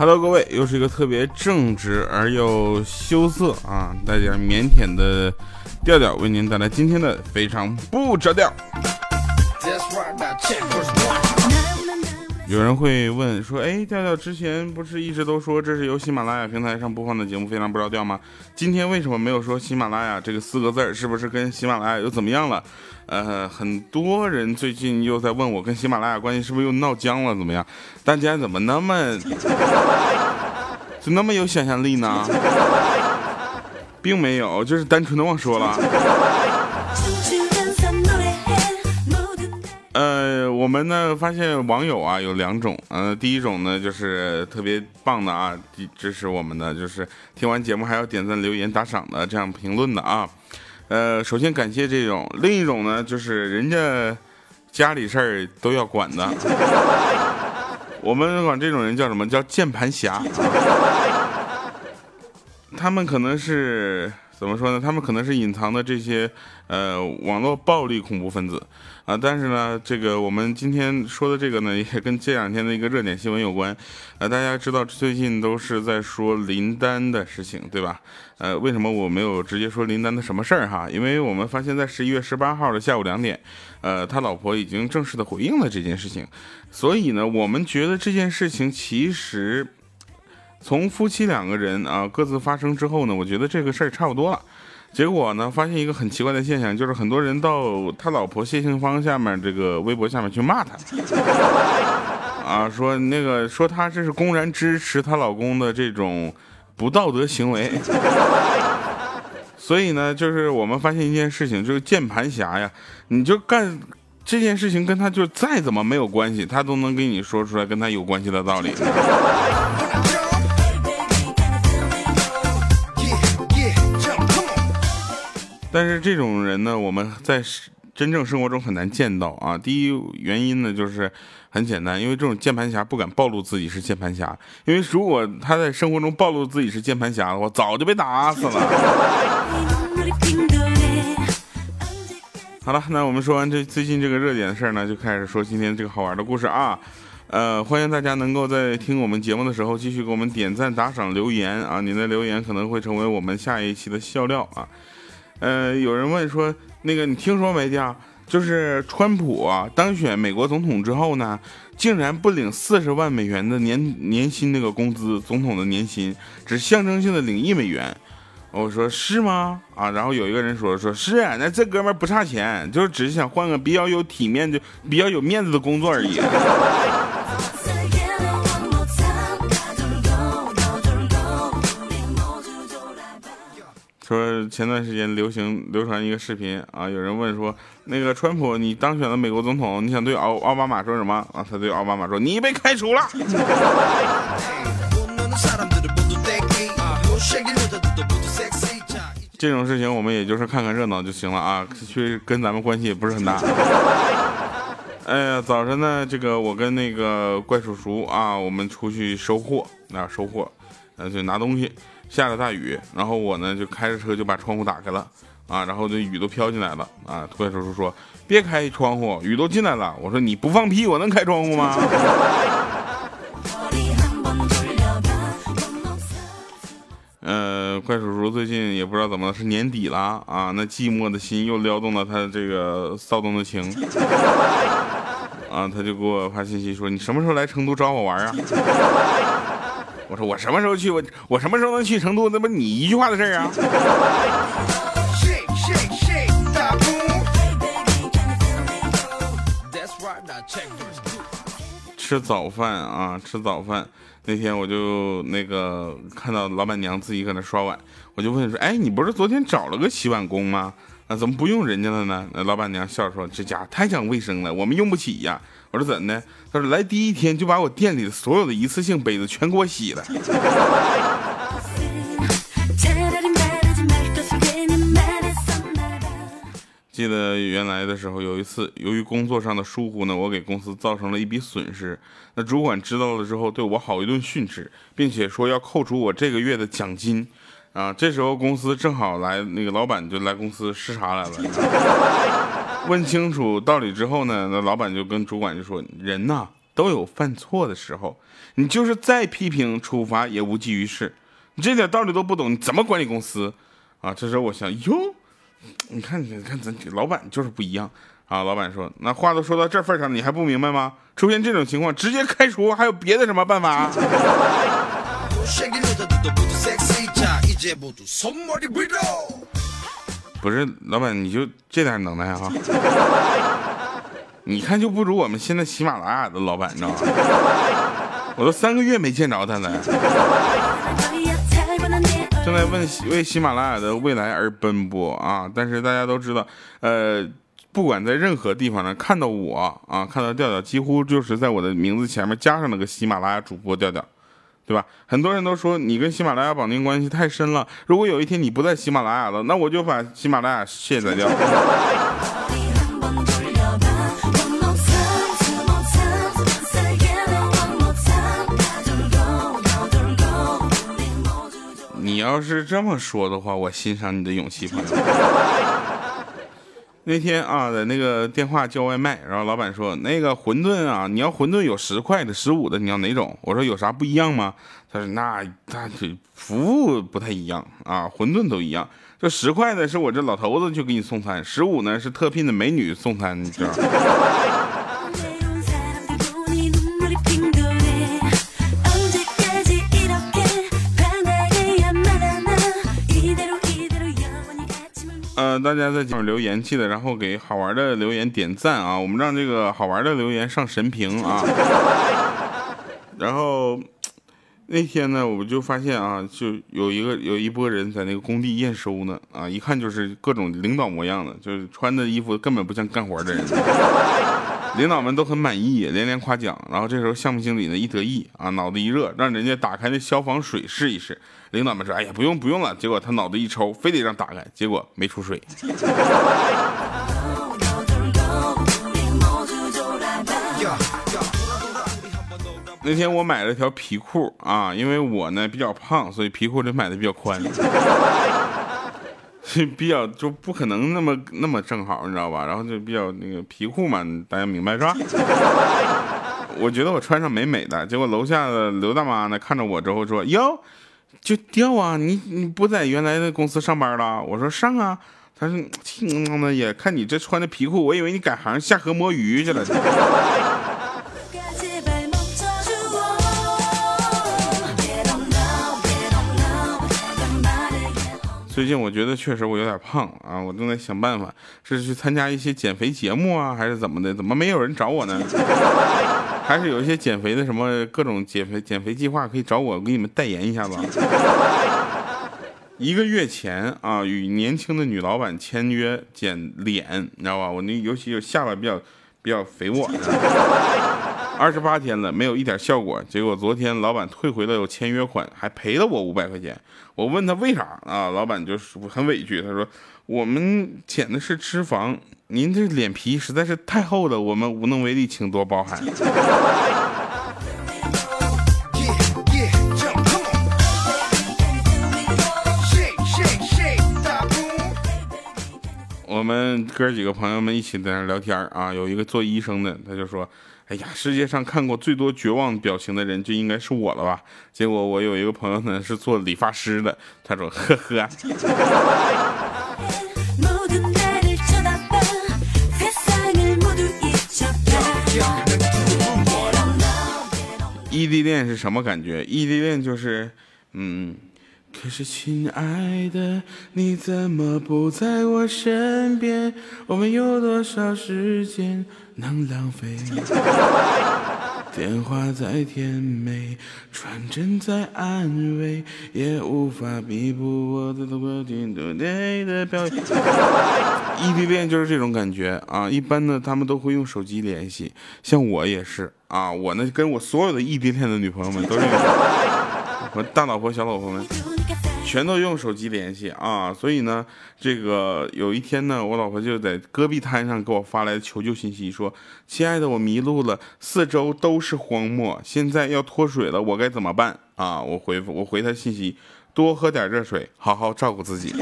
Hello，各位，又是一个特别正直而又羞涩啊，带点腼腆的调调，为您带来今天的非常不着调。有人会问说，哎，调调之前不是一直都说这是由喜马拉雅平台上播放的节目，非常不着调吗？今天为什么没有说喜马拉雅这个四个字儿？是不是跟喜马拉雅又怎么样了？呃，很多人最近又在问我跟喜马拉雅关系是不是又闹僵了？怎么样？大家怎么那么就那么有想象力呢？并没有，就是单纯的忘说了。我们呢发现网友啊有两种，呃，第一种呢就是特别棒的啊，支持我们的，就是听完节目还要点赞、留言、打赏的，这样评论的啊。呃，首先感谢这种，另一种呢，就是人家家里事儿都要管的，我们管这种人叫什么？叫键盘侠，他们可能是怎么说呢？他们可能是隐藏的这些呃网络暴力恐怖分子。啊，但是呢，这个我们今天说的这个呢，也跟这两天的一个热点新闻有关。呃，大家知道最近都是在说林丹的事情，对吧？呃，为什么我没有直接说林丹的什么事儿哈？因为我们发现，在十一月十八号的下午两点，呃，他老婆已经正式的回应了这件事情。所以呢，我们觉得这件事情其实从夫妻两个人啊各自发生之后呢，我觉得这个事儿差不多了。结果呢，发现一个很奇怪的现象，就是很多人到他老婆谢杏芳下面这个微博下面去骂他，啊，说那个说他这是公然支持她老公的这种不道德行为。所以呢，就是我们发现一件事情，就是键盘侠呀，你就干这件事情跟他就再怎么没有关系，他都能给你说出来跟他有关系的道理。但是这种人呢，我们在真正生活中很难见到啊。第一原因呢，就是很简单，因为这种键盘侠不敢暴露自己是键盘侠，因为如果他在生活中暴露自己是键盘侠的话，早就被打死了。好了，那我们说完这最近这个热点的事儿呢，就开始说今天这个好玩的故事啊。呃，欢迎大家能够在听我们节目的时候继续给我们点赞、打赏、留言啊，您的留言可能会成为我们下一期的笑料啊。呃，有人问说，那个你听说没的？就是川普当选美国总统之后呢，竟然不领四十万美元的年年薪那个工资，总统的年薪只象征性的领一美元。我说是吗？啊，然后有一个人说说是啊，那这哥们儿不差钱，就是只是想换个比较有体面的、比较有面子的工作而已。说前段时间流行流传一个视频啊，有人问说，那个川普你当选了美国总统，你想对奥奥巴马说什么啊？他对奥巴马说，你被开除了。这种事情我们也就是看看热闹就行了啊，去跟咱们关系也不是很大。哎呀，早晨呢，这个我跟那个怪叔叔啊，我们出去收货啊，收货，呃，就拿东西。下着大雨，然后我呢就开着车就把窗户打开了啊，然后这雨都飘进来了啊。怪叔叔说：“别开窗户，雨都进来了。”我说：“你不放屁，我能开窗户吗？” 呃，怪叔叔最近也不知道怎么了，是年底了啊，那寂寞的心又撩动了他这个骚动的情啊，他就给我发信息说：“你什么时候来成都找我玩啊？”我说我什么时候去？我我什么时候能去成都？那不你一句话的事儿啊！吃早饭啊，吃早饭。那天我就那个看到老板娘自己搁那刷碗，我就问说：“哎，你不是昨天找了个洗碗工吗？啊，怎么不用人家了呢？”那老板娘笑着说：“这家太讲卫生了，我们用不起呀。”我说怎的？他说来第一天就把我店里的所有的一次性杯子全给我洗了。记得原来的时候，有一次由于工作上的疏忽呢，我给公司造成了一笔损失。那主管知道了之后，对我好一顿训斥，并且说要扣除我这个月的奖金。啊，这时候公司正好来那个老板就来公司视察来了。问清楚道理之后呢，那老板就跟主管就说：“人呐，都有犯错的时候，你就是再批评处罚也无济于事。你这点道理都不懂，你怎么管理公司啊？这时候我想，哟，你看，你看咱老板就是不一样啊。老板说，那话都说到这份上，你还不明白吗？出现这种情况，直接开除，还有别的什么办法？不是，老板你就这点能耐哈？你看就不如我们现在喜马拉雅的老板，你知道吗？我都三个月没见着他了。正在为为喜马拉雅的未来而奔波啊！但是大家都知道，呃，不管在任何地方呢，看到我啊，看到调调，几乎就是在我的名字前面加上了个喜马拉雅主播调调，对吧？很多人都说你跟喜马拉雅绑定关系太深了。如果有一天你不在喜马拉雅了，那我就把喜马拉雅卸载掉。你要是这么说的话，我欣赏你的勇气，朋友。那天啊，在那个电话叫外卖，然后老板说那个馄饨啊，你要馄饨有十块的、十五的，你要哪种？我说有啥不一样吗？他说那他这服务不太一样啊，馄饨都一样。这十块的是我这老头子去给你送餐，十五呢是特聘的美女送餐，你知道。吗，大家在留言记得，然后给好玩的留言点赞啊！我们让这个好玩的留言上神评啊！然后那天呢，我就发现啊，就有一个有一波人在那个工地验收呢啊，一看就是各种领导模样的，就是穿的衣服根本不像干活的人。领导们都很满意，连连夸奖。然后这时候项目经理呢一得意啊，脑子一热，让人家打开那消防水试一试。领导们说：“哎呀，不用不用了。”结果他脑子一抽，非得让打开，结果没出水。那天我买了条皮裤啊，因为我呢比较胖，所以皮裤得买的比较宽。比较就不可能那么那么正好，你知道吧？然后就比较那个皮裤嘛，大家明白是吧？我觉得我穿上美美的，结果楼下的刘大妈呢看着我之后说：“哟，就掉啊！你你不在原来的公司上班了？”我说：“上啊。”他说：“那也看你这穿的皮裤，我以为你改行下河摸鱼去了。”最近我觉得确实我有点胖啊，我正在想办法，是去参加一些减肥节目啊，还是怎么的？怎么没有人找我呢？还是有一些减肥的什么各种减肥减肥计划可以找我，给你们代言一下吧。一个月前啊，与年轻的女老板签约减脸，你知道吧？我那尤其有下巴比较比较肥沃。二十八天了，没有一点效果。结果昨天老板退回了我签约款，还赔了我五百块钱。我问他为啥啊？老板就是很委屈，他说我们减的是脂肪，您这脸皮实在是太厚了，我们无能为力，请多包涵。我们哥几个朋友们一起在那聊天啊，有一个做医生的，他就说。哎呀，世界上看过最多绝望表情的人就应该是我了吧？结果我有一个朋友呢是做理发师的，他说呵呵。异地恋是什么感觉？异地恋就是，嗯。可是，亲爱的，你怎么不在我身边？我们有多少时间能浪费？电话再甜美，传真再安慰，也无法弥补我的多情多泪的表。异地恋就是这种感觉啊！一般呢，他们都会用手机联系，像我也是啊。我呢，跟我所有的异地恋的女朋友们都是我大老婆、小老婆们。全都用手机联系啊，所以呢，这个有一天呢，我老婆就在戈壁滩上给我发来求救信息，说：“亲爱的，我迷路了，四周都是荒漠，现在要脱水了，我该怎么办？”啊，我回复我回她信息：多喝点热水，好好照顾自己。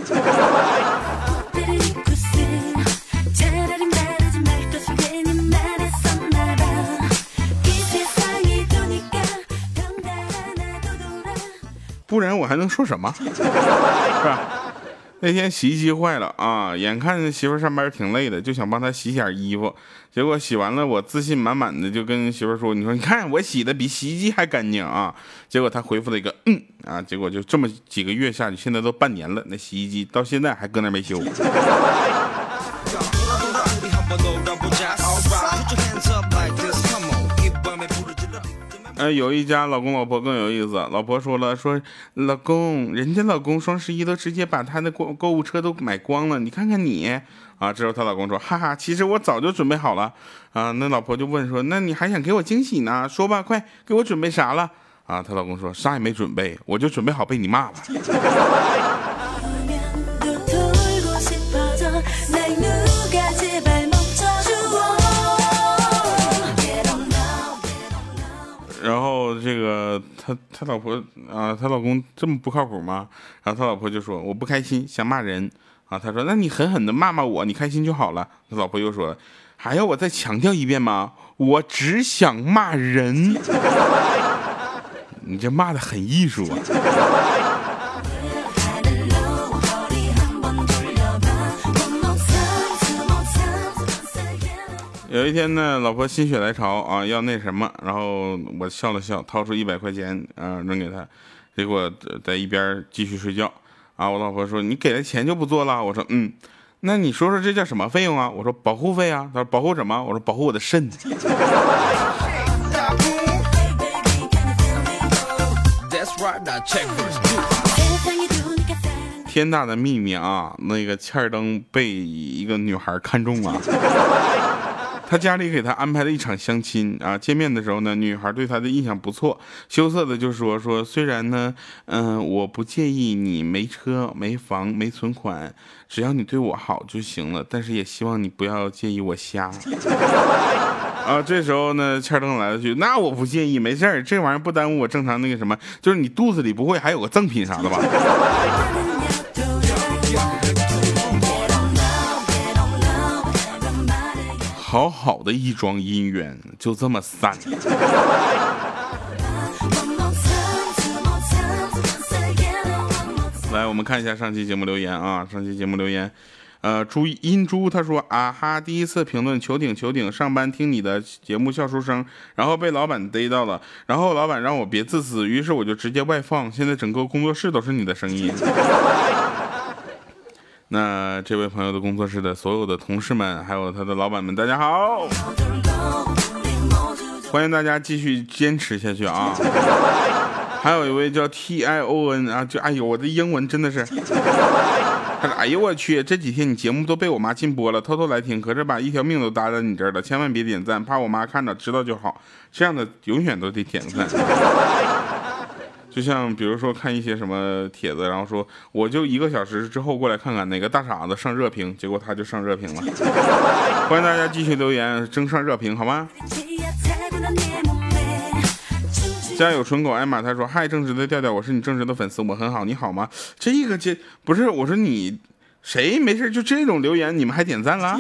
不然我还能说什么？是吧？那天洗衣机坏了啊，眼看媳妇上班挺累的，就想帮她洗点衣服。结果洗完了，我自信满满的就跟媳妇说：“你说你看我洗的比洗衣机还干净啊！”结果她回复了一个“嗯啊”，结果就这么几个月下去，现在都半年了，那洗衣机到现在还搁那没修。呃，有一家老公老婆更有意思。老婆说了，说老公，人家老公双十一都直接把他的购购物车都买光了，你看看你啊。之后她老公说，哈哈，其实我早就准备好了啊。那老婆就问说，那你还想给我惊喜呢？说吧，快给我准备啥了？啊，她老公说，啥也没准备，我就准备好被你骂了。他他老婆啊，他老公这么不靠谱吗？然后他老婆就说我不开心，想骂人啊。他说那你狠狠的骂骂我，你开心就好了。他老婆又说还要我再强调一遍吗？我只想骂人。你这骂的很艺术啊。有一天呢，老婆心血来潮啊，要那什么，然后我笑了笑，掏出一百块钱啊扔给她，结果在一边继续睡觉啊。我老婆说：“你给了钱就不做了？”我说：“嗯，那你说说这叫什么费用啊？”我说：“保护费啊。”他说：“保护什么？”我说：“保护我的肾。”天大的秘密啊！那个欠儿灯被一个女孩看中了。他家里给他安排了一场相亲啊，见面的时候呢，女孩对他的印象不错，羞涩的就说说，虽然呢，嗯，我不介意你没车没房没存款，只要你对我好就行了，但是也希望你不要介意我瞎。啊，这时候呢，欠灯来了句，那我不介意，没事儿，这玩意儿不耽误我正常那个什么，就是你肚子里不会还有个赠品啥的吧？好好的一桩姻缘就这么散了。来，我们看一下上期节目留言啊，上期节目留言，呃，朱阴珠他说啊哈，第一次评论求顶求顶，上班听你的节目笑出声，然后被老板逮到了，然后老板让我别自私，于是我就直接外放，现在整个工作室都是你的声音。那这位朋友的工作室的所有的同事们，还有他的老板们，大家好！欢迎大家继续坚持下去啊！还有一位叫 T I O N 啊，就哎呦，我的英文真的是，他说：“哎呦我去，这几天你节目都被我妈禁播了，偷偷来听，可是把一条命都搭在你这儿了，千万别点赞，怕我妈看着知道就好。这样的永远都得点赞。”就像比如说看一些什么帖子，然后说我就一个小时之后过来看看哪个大傻子上热评，结果他就上热评了。欢迎大家继续留言争上热评，好吗？家有纯狗艾玛他说嗨，正直的调调，我是你正直的粉丝，我很好，你好吗？这个这不是我说你谁没事就这种留言，你们还点赞了？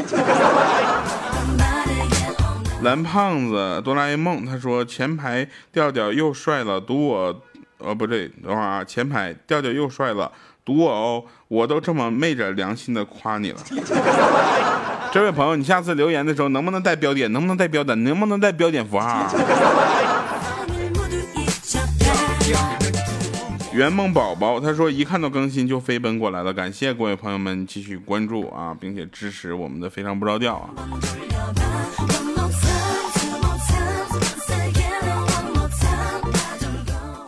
蓝胖子哆啦 A 梦他说前排调调又帅了，赌我。哦，不对，等会儿啊！前排调调又帅了，赌我哦！我都这么昧着良心的夸你了。这位朋友，你下次留言的时候能不能带标点？能不能带标点？能不能带标点符号？圆梦宝宝他说一看到更新就飞奔过来了，感谢各位朋友们继续关注啊，并且支持我们的非常不着调啊。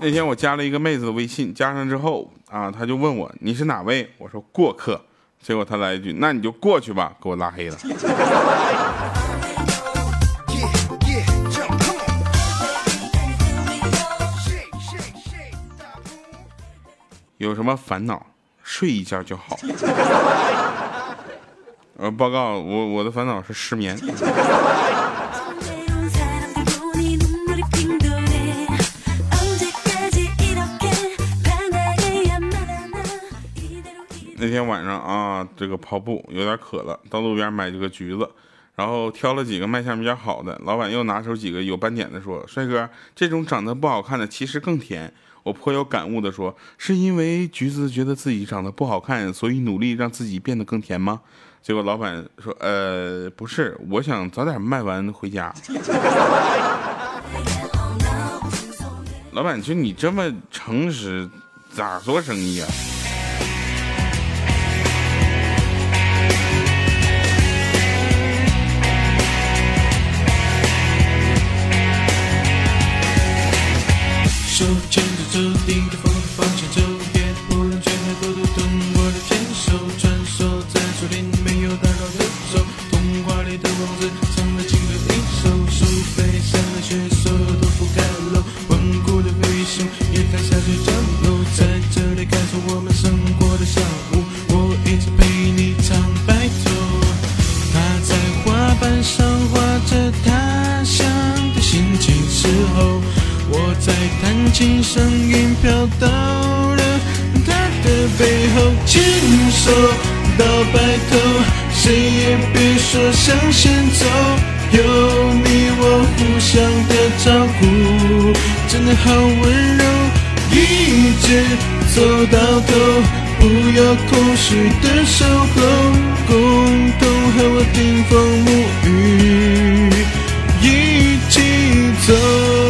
那天我加了一个妹子的微信，加上之后啊，她就问我你是哪位？我说过客。结果她来一句那你就过去吧，给我拉黑了。有什么烦恼，睡一觉就好。呃，报告我我的烦恼是失眠。那天晚上啊，这个跑步有点渴了，到路边买这个橘子，然后挑了几个卖相比较好的。老板又拿出几个有斑点的，说：“帅哥，这种长得不好看的其实更甜。”我颇有感悟的说：“是因为橘子觉得自己长得不好看，所以努力让自己变得更甜吗？”结果老板说：“呃，不是，我想早点卖完回家。”老板，就你这么诚实，咋做生意啊？手牵着手，顶着风的方向走，也不能全海沟都通过的牵手，穿梭在树林没有打扰的手，童话里的王子说向前走，有你我互相的照顾，真的好温柔，一直走到头，不要空虚的守候，共同和我顶风沐雨，一起走。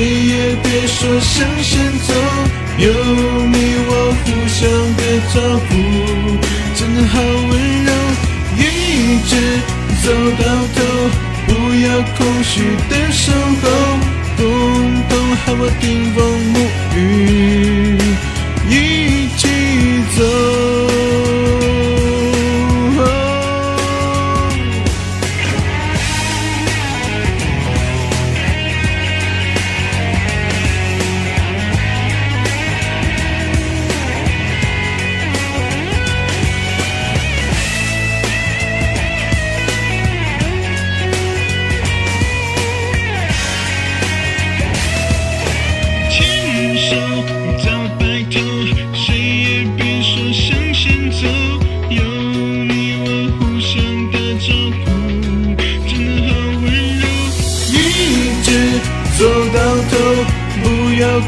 谁也别说向前走，有你我互相的照顾，真的好温柔，一直走到头，不要空虚的守候，共同和我顶风沐雨，一起走。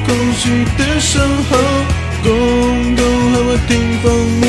空虚的身后，共同和我顶风沐